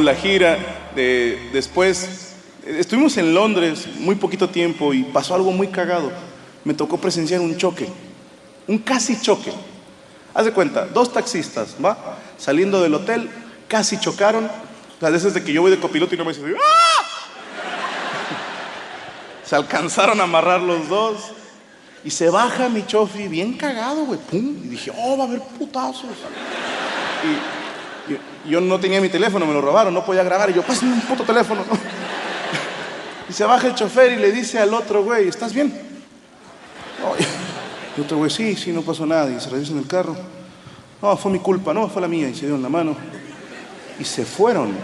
La gira. de- después estuvimos en Londres muy poquito tiempo y pasó algo muy cagado. Me tocó presenciar un choque, un casi choque. Haz de cuenta, dos taxistas, ¿va? Saliendo del hotel, casi chocaron. Las veces de que yo voy de copiloto y no me dice, ¡ah! Se alcanzaron a amarrar los dos. Y se baja mi chofi bien cagado, güey. Pum. Y dije, oh, va a haber putazos. Y yo, no tenía mi teléfono, me lo robaron, no podía grabar. Y yo, pásame un puto teléfono. ¿no? Y se baja el chofer y le dice al otro güey, ¿estás bien? No, y otro güey, sí, sí, no pasó nada. Y se revisa en el carro. No, fue mi culpa, no, fue la mía. Y se dieron la mano. Y se fueron.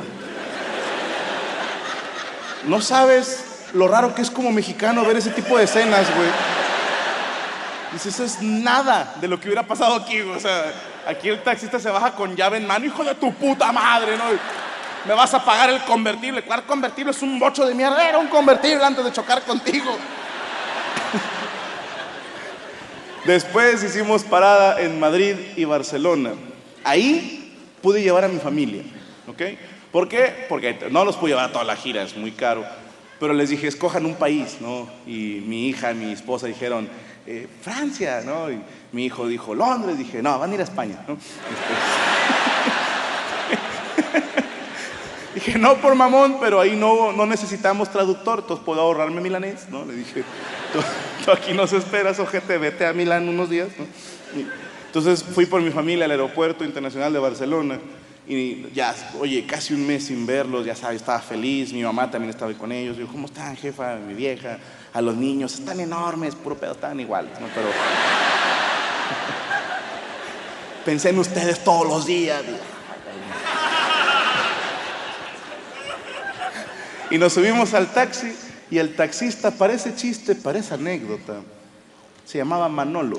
No sabes lo raro que es como mexicano ver ese tipo de escenas, güey. Dices, eso es nada de lo que hubiera pasado aquí. O sea, aquí el taxista se baja con llave en mano, hijo de tu puta madre, ¿no? Me vas a pagar el convertible. ¿Cuál convertible? Es un bocho de mierda. Era un convertible antes de chocar contigo. Después hicimos parada en Madrid y Barcelona. Ahí pude llevar a mi familia, ¿ok? ¿Por qué? Porque no los pude llevar a toda la gira, es muy caro. Pero les dije, escojan un país, ¿no? Y mi hija mi esposa dijeron, eh, Francia, ¿no? Y mi hijo dijo, Londres. Dije, no, van a ir a España, ¿no? Dije, no por mamón, pero ahí no, no necesitamos traductor, entonces puedo ahorrarme milanés, ¿no? Le dije, tú, tú aquí nos esperas, ojete, vete a Milán unos días, ¿no? Y entonces fui por mi familia al aeropuerto internacional de Barcelona y ya, oye, casi un mes sin verlos, ya sabes, estaba feliz, mi mamá también estaba con ellos. Yo, ¿cómo están, jefa, mi vieja? A los niños, están enormes, puro pedo, están iguales. Pero pensé en ustedes todos los días. Y nos subimos al taxi y el taxista, parece chiste, parece anécdota, se llamaba Manolo.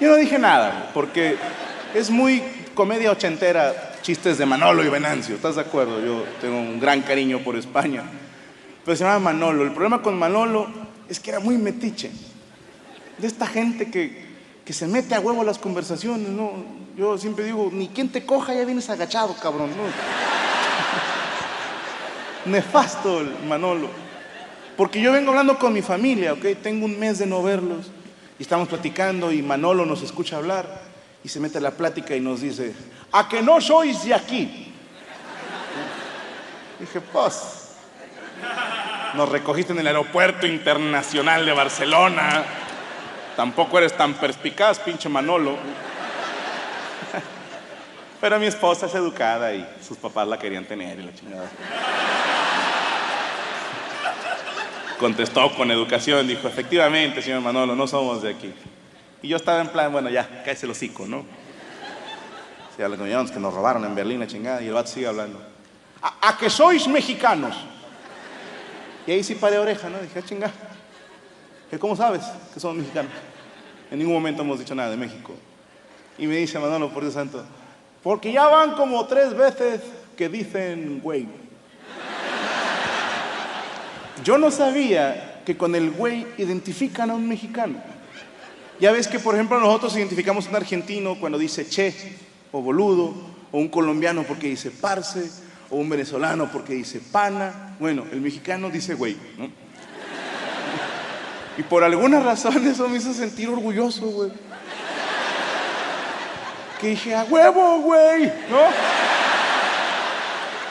Yo no dije nada, porque es muy comedia ochentera, chistes de Manolo y Venancio, ¿estás de acuerdo? Yo tengo un gran cariño por España. Pero se llamaba Manolo. El problema con Manolo es que era muy metiche. De esta gente que, que se mete a huevo las conversaciones, ¿no? Yo siempre digo, ni quien te coja ya vienes agachado, cabrón, ¿no? Nefasto el Manolo. Porque yo vengo hablando con mi familia, ¿ok? Tengo un mes de no verlos. Y estamos platicando y Manolo nos escucha hablar y se mete a la plática y nos dice, ¿a que no sois de aquí? Dije, pues, nos recogiste en el aeropuerto internacional de Barcelona. Tampoco eres tan perspicaz, pinche Manolo. Pero mi esposa es educada y sus papás la querían tener y la chingada. Contestó con educación, dijo, efectivamente, señor Manolo, no somos de aquí. Y yo estaba en plan, bueno, ya, cállese el hocico, ¿no? Sí, a los que nos robaron en Berlín, la chingada, y el vato sigue hablando. ¿A, a que sois mexicanos? Y ahí sí paré oreja, ¿no? Dije, "Ah, chinga. ¿Que ¿Cómo sabes que somos mexicanos? En ningún momento hemos dicho nada de México. Y me dice Manolo, por Dios santo, porque ya van como tres veces que dicen, güey. Yo no sabía que con el güey identifican a un mexicano. Ya ves que, por ejemplo, nosotros identificamos un argentino cuando dice che o boludo, o un colombiano porque dice parce, o un venezolano porque dice pana. Bueno, el mexicano dice güey, ¿no? Y por alguna razón eso me hizo sentir orgulloso, güey. Que dije, a huevo, güey, ¿no?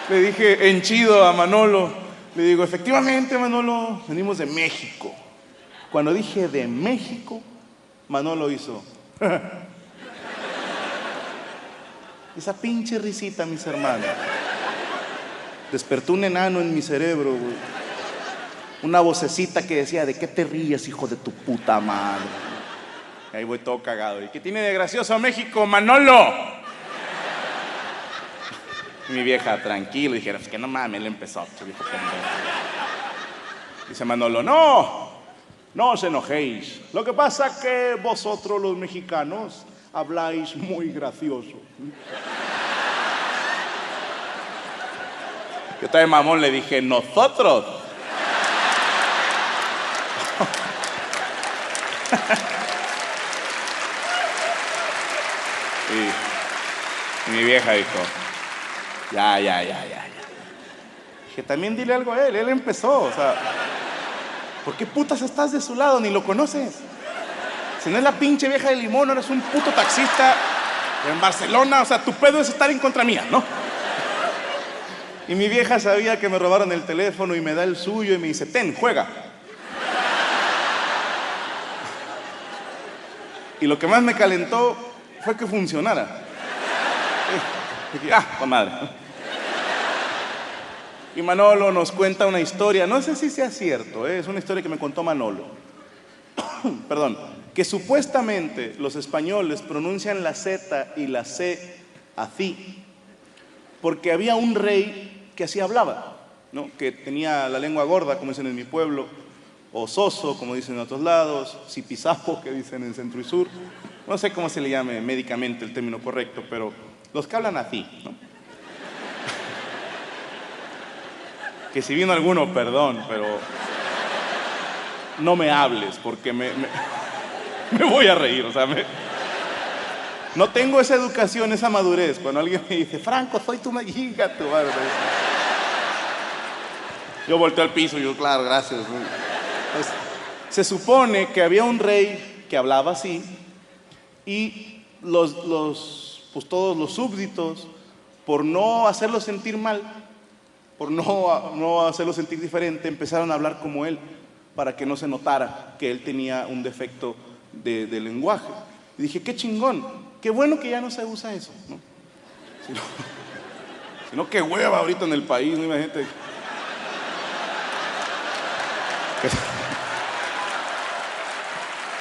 Le dije enchido a Manolo. Le digo, efectivamente, Manolo, venimos de México. Cuando dije de México, Manolo hizo. Esa pinche risita, mis hermanos. Despertó un enano en mi cerebro, güey. Una vocecita que decía, ¿de qué te ríes, hijo de tu puta madre? Y ahí voy todo cagado. ¿Y qué tiene de gracioso México, Manolo? Mi vieja, tranquilo, dijera, es que no mames, él empezó. Dice Manolo, no, no os enojéis. Lo que pasa es que vosotros los mexicanos habláis muy gracioso. Yo también, mamón, le dije, nosotros. y, mi vieja dijo, ya, ya, ya, ya, ya. Dije, también dile algo a él, él empezó, o sea, ¿por qué putas estás de su lado? Ni lo conoces. Si no es la pinche vieja de limón, eres un puto taxista en Barcelona, o sea, tu pedo es estar en contra mía, ¿no? Y mi vieja sabía que me robaron el teléfono y me da el suyo y me dice, ten, juega. Y lo que más me calentó fue que funcionara. Y, ah, madre. Y Manolo nos cuenta una historia, no sé si sea cierto, ¿eh? es una historia que me contó Manolo. Perdón, que supuestamente los españoles pronuncian la Z y la C así, porque había un rey que así hablaba, ¿no? que tenía la lengua gorda, como dicen en mi pueblo, o soso, como dicen en otros lados, zipizapo, que dicen en centro y sur. No sé cómo se le llame médicamente el término correcto, pero los que hablan así, ¿no? Que si vino alguno, perdón, pero no me hables porque me, me, voy a reír, o sea, no tengo esa educación, esa madurez. Cuando alguien me dice, Franco, soy tu hija, tu madre. Yo volteo al piso y yo, claro, gracias. Se supone que había un rey que hablaba así y los, los, pues todos los súbditos, por no hacerlo sentir mal, por no, no hacerlo sentir diferente, empezaron a hablar como él para que no se notara que él tenía un defecto de, lenguaje. Y dije, qué chingón, qué bueno que ya no se usa eso, ¿no? Sino, que qué hueva ahorita en el país, ¿no? Imagínate.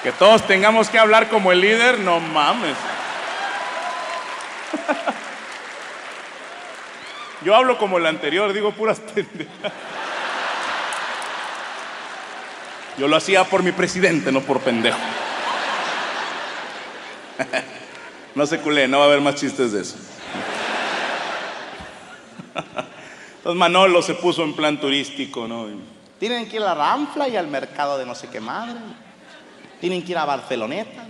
Que todos tengamos que hablar como el líder, no mames. Yo hablo como el anterior, digo puras pendejas. Yo lo hacía por mi presidente, no por pendejo. No se culé, no va a haber más chistes de eso. Entonces Manolo se puso en plan turístico, ¿no? Tienen que ir a la Ramfla y al mercado de no sé qué madre. Tienen que ir a Barceloneta.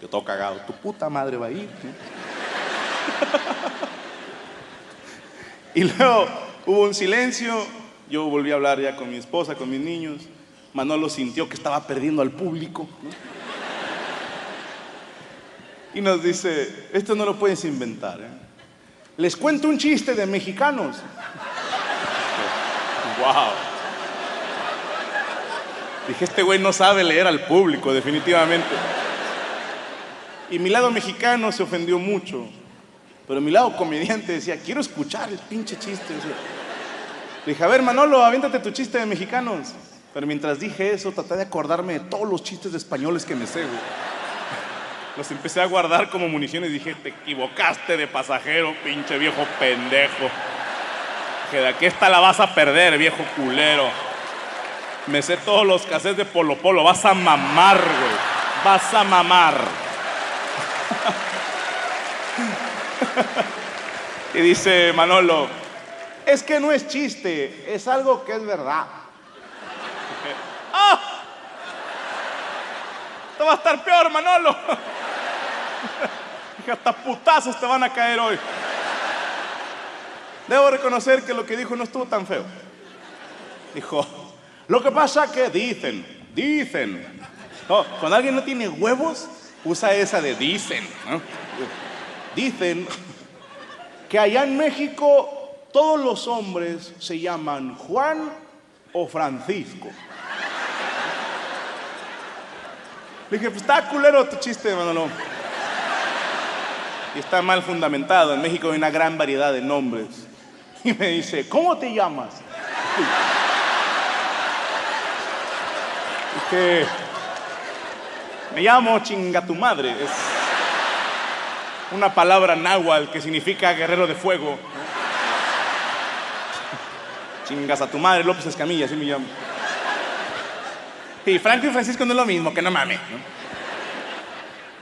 Yo todo cagado. Tu puta madre va a ir. Y luego hubo un silencio. Yo volví a hablar ya con mi esposa, con mis niños. Manolo sintió que estaba perdiendo al público. Y nos dice, esto no lo puedes inventar. ¿eh? Les cuento un chiste de mexicanos. wow. Dije, este güey no sabe leer al público, definitivamente. Y mi lado mexicano se ofendió mucho. Pero mi lado comediante decía, quiero escuchar el pinche chiste. Le dije, a ver, Manolo, aviéntate tu chiste de mexicanos. Pero mientras dije eso, traté de acordarme de todos los chistes de españoles que me sé, güey. Los empecé a guardar como municiones dije, te equivocaste de pasajero, pinche viejo pendejo. Que de aquí esta la vas a perder, viejo culero. Me sé todos los cassettes de Polo Polo. Vas a mamar, güey. Vas a mamar. y dice Manolo, es que no es chiste, es algo que es verdad. Te va a estar peor, Manolo. Dije, hasta putazos te van a caer hoy. Debo reconocer que lo que dijo no estuvo tan feo. Dijo, lo que pasa que dicen, dicen. Cuando alguien no tiene huevos, usa esa de dicen. ¿no? Dicen que allá en México todos los hombres se llaman Juan o Francisco. Le dije, pues está culero tu chiste, Manolo. Y está mal fundamentado. En México hay una gran variedad de nombres. Y me dice, ¿cómo te llamas? Dije, me llamo chinga tu madre. Es una palabra náhuatl que significa guerrero de fuego. Chingas a tu madre, López Escamilla, así me llamo. Y Franco y Francisco no es lo mismo, que no mames. ¿no?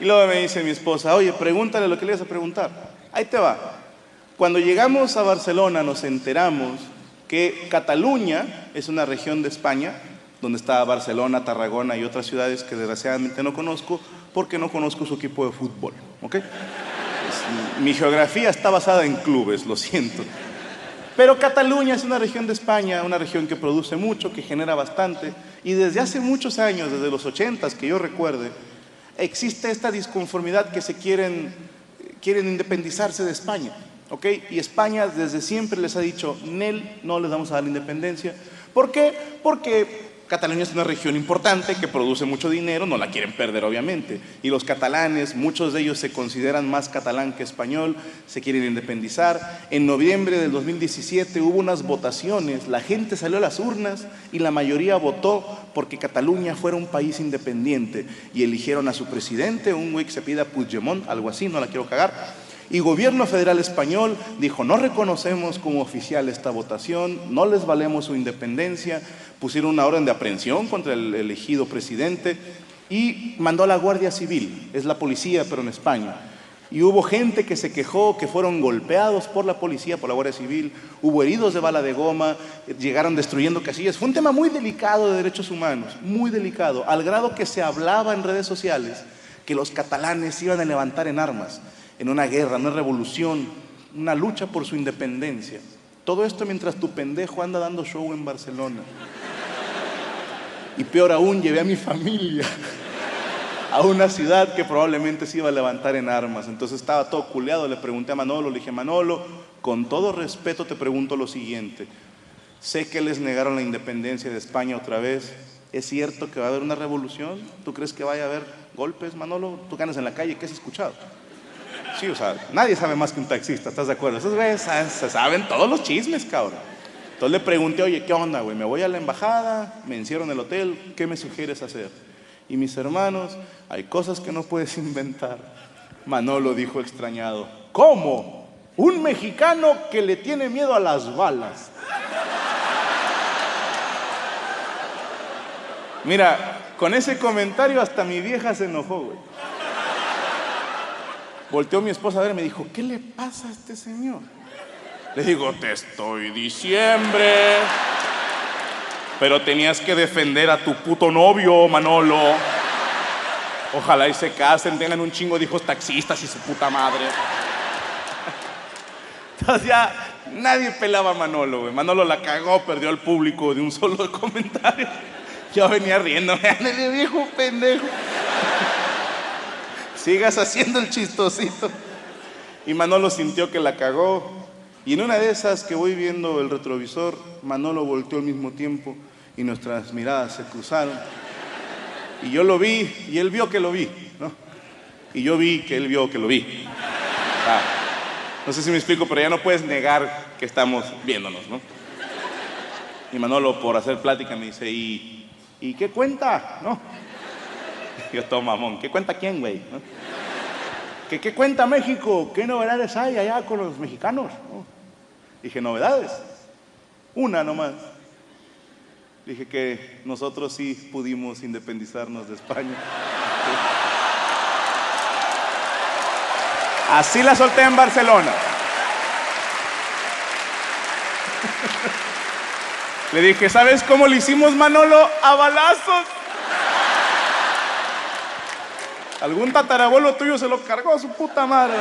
Y luego me dice mi esposa, oye, pregúntale lo que le vas a preguntar. Ahí te va. Cuando llegamos a Barcelona nos enteramos que Cataluña es una región de España, donde está Barcelona, Tarragona y otras ciudades que desgraciadamente no conozco, porque no conozco su equipo de fútbol. ¿ok? Mi geografía está basada en clubes, lo siento. Pero Cataluña es una región de España, una región que produce mucho, que genera bastante, y desde hace muchos años, desde los 80 que yo recuerde, existe esta disconformidad que se quieren, quieren independizarse de España, ¿ok? Y España desde siempre les ha dicho, Nel, no les vamos a dar la independencia. ¿Por qué? Porque Cataluña es una región importante que produce mucho dinero, no la quieren perder obviamente. Y los catalanes, muchos de ellos se consideran más catalán que español, se quieren independizar. En noviembre del 2017 hubo unas votaciones, la gente salió a las urnas y la mayoría votó porque Cataluña fuera un país independiente. Y eligieron a su presidente, un güey que se pida Puigdemont, algo así, no la quiero cagar. Y gobierno federal español dijo, no reconocemos como oficial esta votación, no les valemos su independencia, pusieron una orden de aprehensión contra el elegido presidente y mandó a la Guardia Civil, es la policía pero en España. Y hubo gente que se quejó, que fueron golpeados por la policía, por la Guardia Civil, hubo heridos de bala de goma, llegaron destruyendo casillas. Fue un tema muy delicado de derechos humanos, muy delicado, al grado que se hablaba en redes sociales que los catalanes iban a levantar en armas, en una guerra, una revolución, una lucha por su independencia. Todo esto mientras tu pendejo anda dando show en Barcelona. Y peor aún, llevé a mi familia a una ciudad que probablemente se iba a levantar en armas. Entonces estaba todo culeado, le pregunté a Manolo, le dije, Manolo, con todo respeto te pregunto lo siguiente. Sé que les negaron la independencia de España otra vez. ¿Es cierto que va a haber una revolución? ¿Tú crees que vaya a haber golpes, Manolo? Tú ganas en la calle, ¿qué has escuchado? Sí, o sea, nadie sabe más que un taxista, ¿estás de acuerdo? Esos güeyes se saben todos los chismes, cabrón. Entonces le pregunté, oye, ¿qué onda, güey? Me voy a la embajada, me encierro en el hotel, ¿qué me sugieres hacer? Y mis hermanos, hay cosas que no puedes inventar. Manolo dijo extrañado, ¿cómo? Un mexicano que le tiene miedo a las balas. Mira, con ese comentario hasta mi vieja se enojó, güey. Volteó mi esposa a ver y me dijo, ¿qué le pasa a este señor? Le digo, te estoy diciembre. Pero tenías que defender a tu puto novio, Manolo. Ojalá y se casen, tengan un chingo de hijos taxistas y su puta madre. Entonces ya nadie pelaba a Manolo, güey. Manolo la cagó, perdió al público de un solo comentario. Yo venía riéndome, ándale viejo pendejo. Sigas haciendo el chistosito. Y Manolo sintió que la cagó. Y en una de esas que voy viendo el retrovisor, Manolo volteó al mismo tiempo y nuestras miradas se cruzaron. Y yo lo vi y él vio que lo vi, ¿no? Y yo vi que él vio que lo vi. Ah, no sé si me explico, pero ya no puedes negar que estamos viéndonos, ¿no? Y Manolo, por hacer plática, me dice, ¿y, ¿y qué cuenta? ¿No? Yo todo mamón, ¿qué cuenta quién, güey? ¿No? ¿Qué, ¿Qué cuenta México? ¿Qué novedades hay allá con los mexicanos? ¿No? Dije, ¿novedades? Una nomás. Dije que nosotros sí pudimos independizarnos de España. Así la solté en Barcelona. Le dije, ¿sabes cómo le hicimos Manolo? A balazos. Algún tatarabuelo tuyo se lo cargó a su puta madre.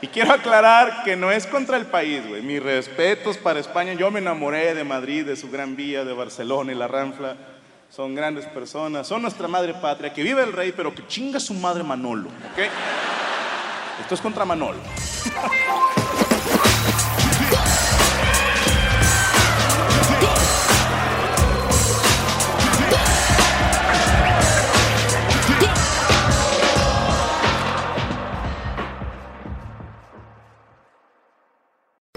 Y quiero aclarar que no es contra el país, güey. Mis respetos para España. Yo me enamoré de Madrid, de su gran vía, de Barcelona y la Ranfla. Son grandes personas. Son nuestra madre patria. Que vive el rey, pero que chinga su madre Manolo. ¿Ok? Esto es contra Manolo.